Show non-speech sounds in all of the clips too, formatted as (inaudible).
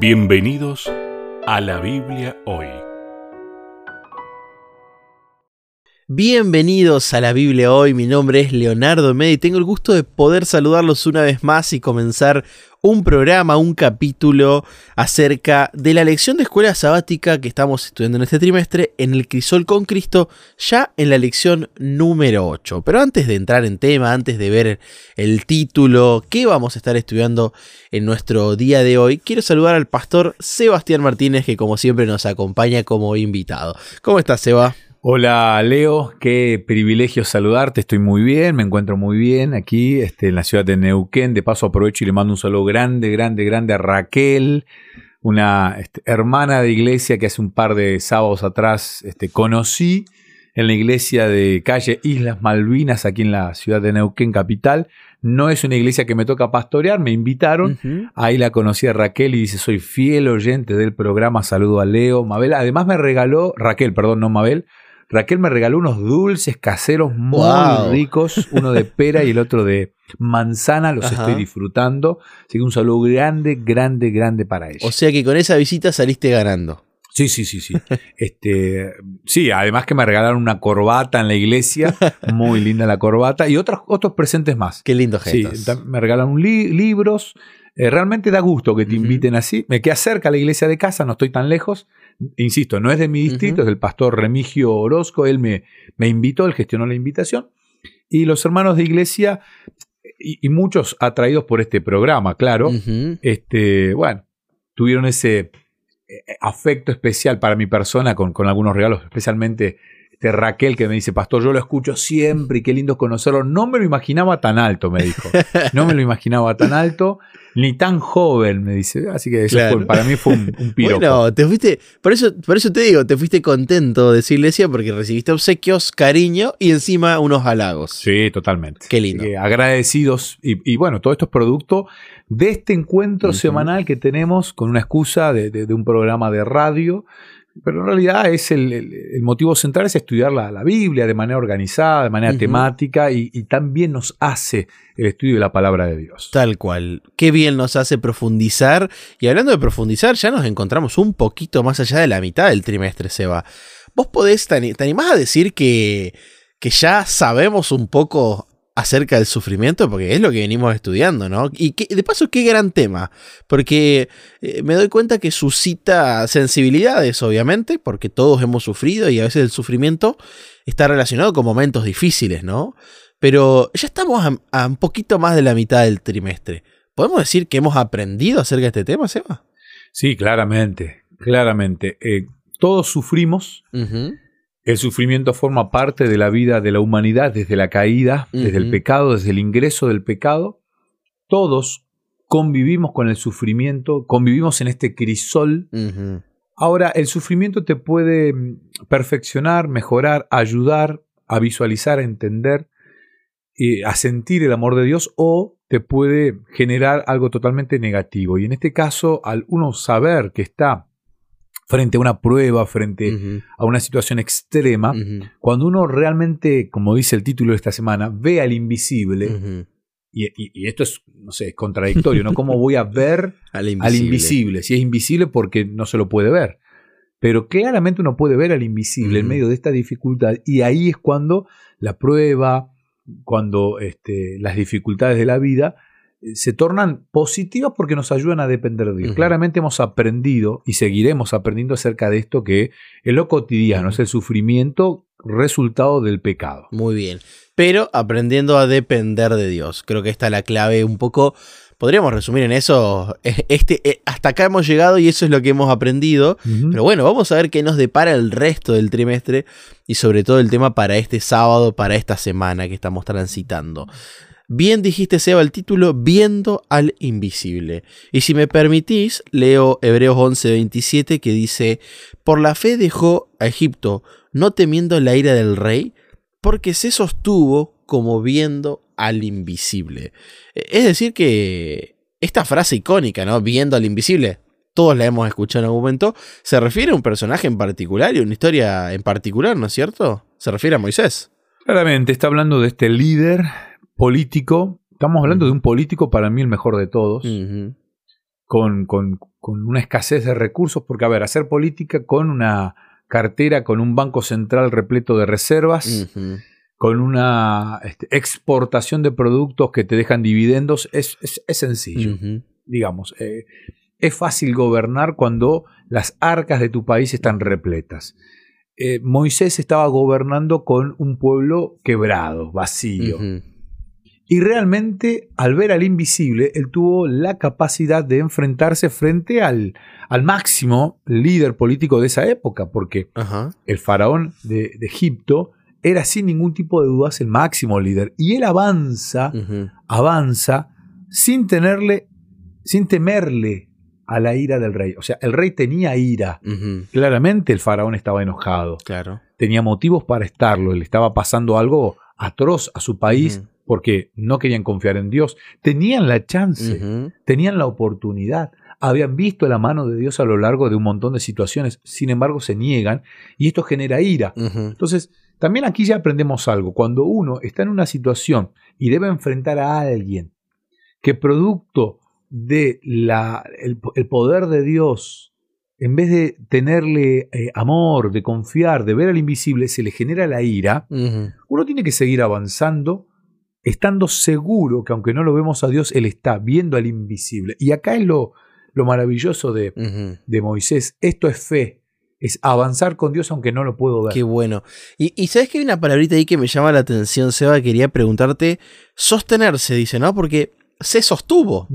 Bienvenidos a la Biblia hoy. Bienvenidos a la Biblia hoy, mi nombre es Leonardo Med y tengo el gusto de poder saludarlos una vez más y comenzar un programa, un capítulo acerca de la lección de escuela sabática que estamos estudiando en este trimestre en el Crisol con Cristo, ya en la lección número 8. Pero antes de entrar en tema, antes de ver el título, qué vamos a estar estudiando en nuestro día de hoy, quiero saludar al pastor Sebastián Martínez que como siempre nos acompaña como invitado. ¿Cómo estás, Seba? Hola Leo, qué privilegio saludarte, estoy muy bien, me encuentro muy bien aquí este, en la ciudad de Neuquén, de paso aprovecho y le mando un saludo grande, grande, grande a Raquel, una este, hermana de iglesia que hace un par de sábados atrás este, conocí en la iglesia de calle Islas Malvinas, aquí en la ciudad de Neuquén, capital. No es una iglesia que me toca pastorear, me invitaron. Ahí la conocí a Raquel y dice, soy fiel oyente del programa, saludo a Leo, Mabel. Además me regaló, Raquel, perdón, no Mabel, Raquel me regaló unos dulces caseros muy ricos, uno de pera y el otro de manzana, los estoy disfrutando. Así que un saludo grande, grande, grande para ella. O sea que con esa visita saliste ganando. Sí, sí, sí, sí. (laughs) este, sí, además que me regalaron una corbata en la iglesia, muy linda la corbata, y otros, otros presentes más. Qué lindo gestos. Sí, me regalaron libros. Eh, realmente da gusto que te inviten así. Me queda cerca la iglesia de casa, no estoy tan lejos insisto, no es de mi distrito, es del pastor Remigio Orozco, él me, me invitó, él gestionó la invitación, y los hermanos de iglesia, y, muchos atraídos por este programa, claro, este, bueno, tuvieron ese afecto especial para mi persona con, con algunos regalos, especialmente este Raquel que me dice, pastor, yo lo escucho siempre y qué lindo conocerlo. No me lo imaginaba tan alto, me dijo. No me lo imaginaba tan alto ni tan joven, me dice. Así que para mí fue un, un Bueno, te fuiste, por eso, por eso te digo, te fuiste contento de esa iglesia porque recibiste obsequios, cariño y encima unos halagos. Sí, totalmente. Qué lindo. agradecidos. Y, bueno, todo esto es producto de este encuentro semanal que tenemos con una excusa de un programa de radio pero en realidad es el, motivo central es estudiar la, Biblia de manera organizada, de manera temática y, también nos hace el estudio de la palabra de Dios. Tal cual. Qué bien nos hace profundizar. Y hablando de profundizar, ya nos encontramos un poquito más allá de la mitad del trimestre, Seba. ¿Vos podés, te, animás a decir que, que ya sabemos un poco acerca del sufrimiento, porque es lo que venimos estudiando, ¿no? Y de paso, qué gran tema, porque eh, me doy cuenta que suscita sensibilidades, obviamente, porque todos hemos sufrido y a veces el sufrimiento está relacionado con momentos difíciles, ¿no? Pero ya estamos a, un poquito más de la mitad del trimestre. ¿Podemos decir que hemos aprendido acerca de este tema, Seba? Sí, claramente, claramente. Eh, todos sufrimos. El sufrimiento forma parte de la vida de la humanidad desde la caída, desde el pecado, desde el ingreso del pecado. Todos convivimos con el sufrimiento, convivimos en este crisol. Ahora, el sufrimiento te puede mm, perfeccionar, mejorar, ayudar a visualizar, a entender, a sentir el amor de Dios o te puede generar algo totalmente negativo. Y en este caso, al uno saber que está frente a una prueba, frente a una situación extrema, cuando uno realmente, como dice el título de esta semana, ve al invisible, y, esto es, no sé, es contradictorio, ¿no? ¿Cómo voy a (laughs) ver al, invisible. Si es invisible porque no se lo puede ver. Pero claramente uno puede ver al invisible en medio de esta dificultad y ahí es cuando la prueba, cuando este, las dificultades de la vida se tornan positivas porque nos ayudan a depender de Dios. Claramente hemos aprendido y seguiremos aprendiendo acerca de esto que es lo cotidiano, es el sufrimiento resultado del pecado. Muy bien, pero aprendiendo a depender de Dios. Creo que esta es la clave un poco... Podríamos resumir en eso, este, e, hasta acá hemos llegado y eso es lo que hemos aprendido. Pero bueno, vamos a ver qué nos depara el resto del trimestre y sobre todo el tema para este sábado, para esta semana que estamos transitando. Bien dijiste, Seba, el título Viendo al Invisible. Y si me permitís, leo Hebreos 11:27 que dice, Por la fe dejó a Egipto, no temiendo la ira del rey, porque se sostuvo como viendo al invisible. Es decir, que esta frase icónica, ¿no? Viendo al invisible, todos la hemos escuchado en algún momento, se refiere a un personaje en particular y una historia en particular, ¿no es cierto? Se refiere a Moisés. Claramente, está hablando de este líder político, estamos hablando de un político para mí el mejor de todos, con, con, con, una escasez de recursos, porque, a ver, hacer política con una cartera, con un banco central repleto de reservas, con una este, exportación de productos que te dejan dividendos, es, es, sencillo. Digamos, eh, es fácil gobernar cuando las arcas de tu país están repletas. Eh, Moisés estaba gobernando con un pueblo quebrado, vacío. Y realmente, al ver al invisible, él tuvo la capacidad de enfrentarse frente al, al máximo líder político de esa época, porque el faraón de, Egipto era sin ningún tipo de dudas el máximo líder. Y él avanza, avanza, sin tenerle, sin temerle a la ira del rey. O sea, el rey tenía ira. Claramente el faraón estaba enojado. Claro. Tenía motivos para estarlo. Le estaba pasando algo atroz a su país porque no querían confiar en Dios. Tenían la chance, tenían la oportunidad, habían visto la mano de Dios a lo largo de un montón de situaciones, sin embargo se niegan y esto genera ira. Entonces, también aquí ya aprendemos algo. Cuando uno está en una situación y debe enfrentar a alguien que producto de la, el, poder de Dios, en vez de tenerle eh, amor, de confiar, de ver al invisible, se le genera la ira, uno tiene que seguir avanzando estando seguro que aunque no lo vemos a Dios, Él está viendo al invisible. Y acá es lo, lo maravilloso de, de, Moisés. Esto es fe. Es avanzar con Dios aunque no lo puedo ver. Qué bueno. Y, sabes que hay una palabrita ahí que me llama la atención, Seba. Quería preguntarte. Sostenerse, dice, ¿no? Porque se sostuvo.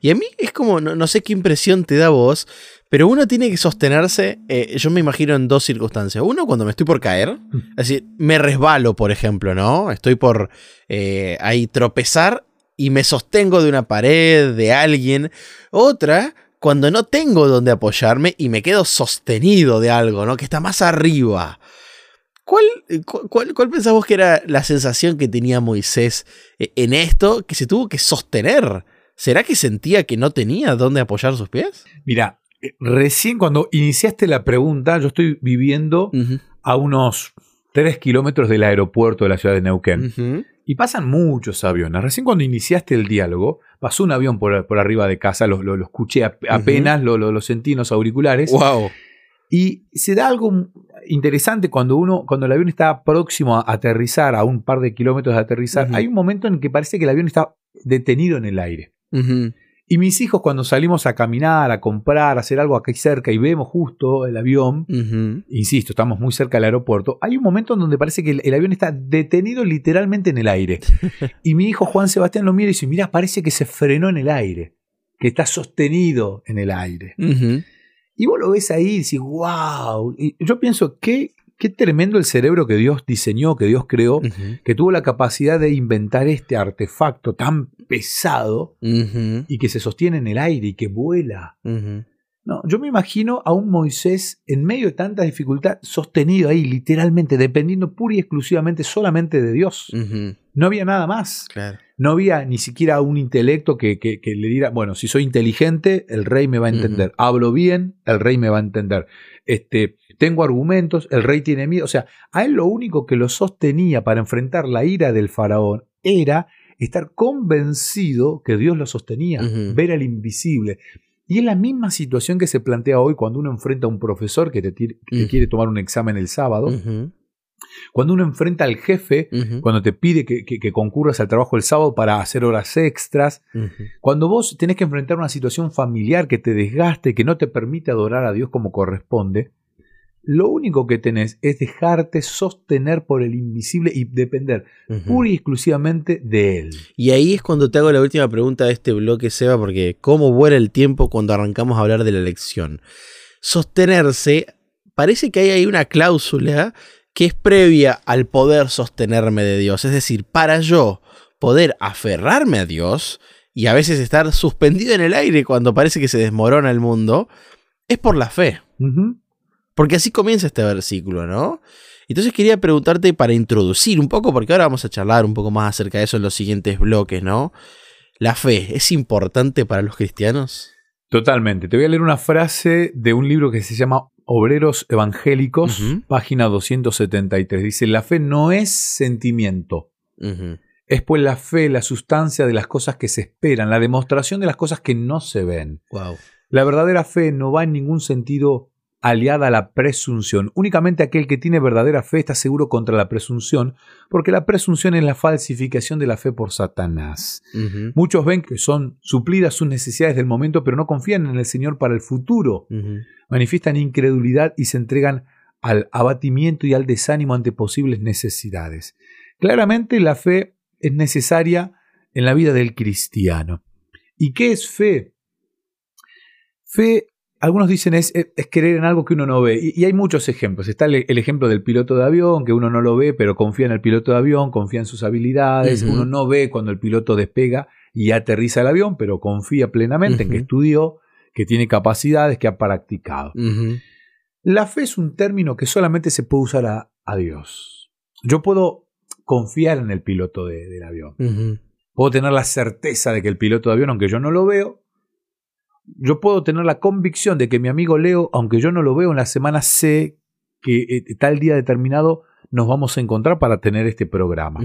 Y a mí es como, no, no, sé qué impresión te da vos, pero uno tiene que sostenerse, eh, yo me imagino en dos circunstancias. Uno, cuando me estoy por caer, es decir, me resbalo, por ejemplo, ¿no? Estoy por eh, ahí tropezar y me sostengo de una pared, de alguien. Otra, cuando no tengo donde apoyarme y me quedo sostenido de algo, ¿no? Que está más arriba. ¿Cuál, cuál, cuál pensamos que era la sensación que tenía Moisés eh, en esto que se tuvo que sostener? ¿Será que sentía que no tenía dónde apoyar sus pies? Mira, eh, recién cuando iniciaste la pregunta, yo estoy viviendo a unos 3 kilómetros del aeropuerto de la ciudad de Neuquén. Y pasan muchos aviones. Recién cuando iniciaste el diálogo, pasó un avión por, por arriba de casa, lo, lo, escuché apenas, lo, lo, sentí en los auriculares. Wow. Y se da algo interesante cuando uno, cuando el avión está próximo a aterrizar, a un par de kilómetros de aterrizar, hay un momento en que parece que el avión está detenido en el aire. Y mis hijos cuando salimos a caminar, a comprar, a hacer algo aquí cerca y vemos justo el avión, insisto, estamos muy cerca del aeropuerto, hay un momento en donde parece que el, avión está detenido literalmente en el aire. (laughs) y mi hijo Juan Sebastián lo mira y dice, mira, parece que se frenó en el aire, que está sostenido en el aire. Y vos lo ves ahí y dices, wow. Y yo pienso, qué, qué tremendo el cerebro que Dios diseñó, que Dios creó, que tuvo la capacidad de inventar este artefacto tan pesado y que se sostiene en el aire y que vuela. No, yo me imagino a un Moisés en medio de tanta dificultad, sostenido ahí, literalmente, dependiendo pura y exclusivamente solamente de Dios. No había nada más. No había ni siquiera un intelecto que, que, le diera, bueno, si soy inteligente, el rey me va a entender. Hablo bien, el rey me va a entender. Este, tengo argumentos, el rey tiene miedo. O sea, a él lo único que lo sostenía para enfrentar la ira del faraón era estar convencido que Dios lo sostenía, ver al invisible. Y es la misma situación que se plantea hoy cuando uno enfrenta a un profesor que te, quiere tomar un examen el sábado. Cuando uno enfrenta al jefe, cuando te pide que, concurras al trabajo el sábado para hacer horas extras, cuando vos tenés que enfrentar una situación familiar que te desgaste, que no te permite adorar a Dios como corresponde, lo único que tenés es dejarte sostener por el invisible y depender pura y exclusivamente de él. Y ahí es cuando te hago la última pregunta de este bloque, Seba, porque ¿cómo vuela el tiempo cuando arrancamos a hablar de la elección? Sostenerse, parece que hay ahí una cláusula que es previa al poder sostenerme de Dios. Es decir, para yo poder aferrarme a Dios y a veces estar suspendido en el aire cuando parece que se desmorona el mundo, es por la fe. Porque así comienza este versículo, ¿no? Entonces quería preguntarte para introducir un poco, porque ahora vamos a charlar un poco más acerca de eso en los siguientes bloques, ¿no? ¿La fe es importante para los cristianos? Totalmente. Te voy a leer una frase de un libro que se llama Obreros Evangélicos, página 273. Dice, la fe no es sentimiento, Es pues la fe, la sustancia de las cosas que se esperan, la demostración de las cosas que no se ven. Wow. La verdadera fe no va en ningún sentido aliada a la presunción. Únicamente aquel que tiene verdadera fe está seguro contra la presunción, porque la presunción es la falsificación de la fe por Satanás. Muchos ven que son suplidas sus necesidades del momento, pero no confían en el Señor para el futuro. Manifiestan incredulidad y se entregan al abatimiento y al desánimo ante posibles necesidades. Claramente la fe es necesaria en la vida del cristiano. ¿Y qué es fe? Fe algunos dicen es, es, creer en algo que uno no ve. Y, hay muchos ejemplos. Está el, ejemplo del piloto de avión, que uno no lo ve, pero confía en el piloto de avión, confía en sus habilidades. Uno no ve cuando el piloto despega y aterriza el avión, pero confía plenamente en que estudió, que tiene capacidades, que ha practicado. La fe es un término que solamente se puede usar a, Dios. Yo puedo confiar en el piloto del avión. Puedo tener la certeza de que el piloto de avión, aunque yo no lo veo, yo puedo tener la convicción de que mi amigo Leo, aunque yo no lo veo en la semana, sé que eh, tal día determinado nos vamos a encontrar para tener este programa.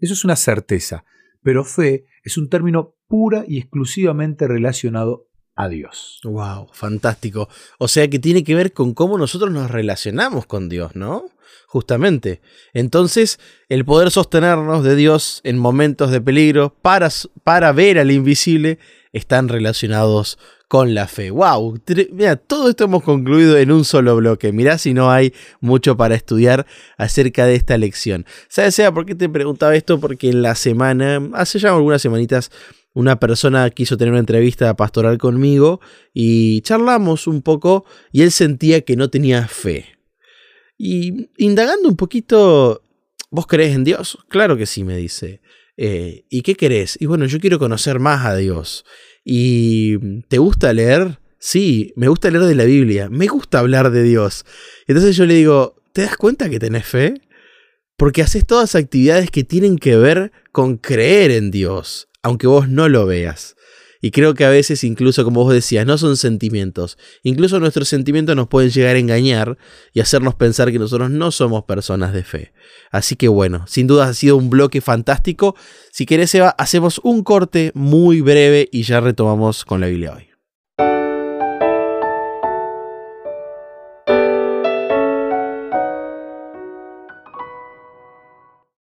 Eso es una certeza, pero fe es un término pura y exclusivamente relacionado a Dios. Wow, fantástico. O sea que tiene que ver con cómo nosotros nos relacionamos con Dios, ¿no? Justamente. Entonces, el poder sostenernos de Dios en momentos de peligro para, para ver al invisible están relacionados con la fe. ¡Wow! Mira, todo esto hemos concluido en un solo bloque. Mirá si no hay mucho para estudiar acerca de esta lección. ¿Sabes, Sea, por qué te preguntaba esto? Porque en la semana, hace ya algunas semanitas, una persona quiso tener una entrevista pastoral conmigo y charlamos un poco y él sentía que no tenía fe. Y indagando un poquito, ¿vos crees en Dios? Claro que sí, me dice. Eh, ¿Y qué querés? Y bueno, yo quiero conocer más a Dios. ¿Y te gusta leer? Sí, me gusta leer de la Biblia, me gusta hablar de Dios. Entonces yo le digo, ¿te das cuenta que tenés fe? Porque haces todas actividades que tienen que ver con creer en Dios, aunque vos no lo veas. Y creo que a veces, incluso como vos decías, no son sentimientos. Incluso nuestros sentimientos nos pueden llegar a engañar y hacernos pensar que nosotros no somos personas de fe. Así que bueno, sin duda ha sido un bloque fantástico. Si querés, Eva, hacemos un corte muy breve y ya retomamos con la Biblia hoy.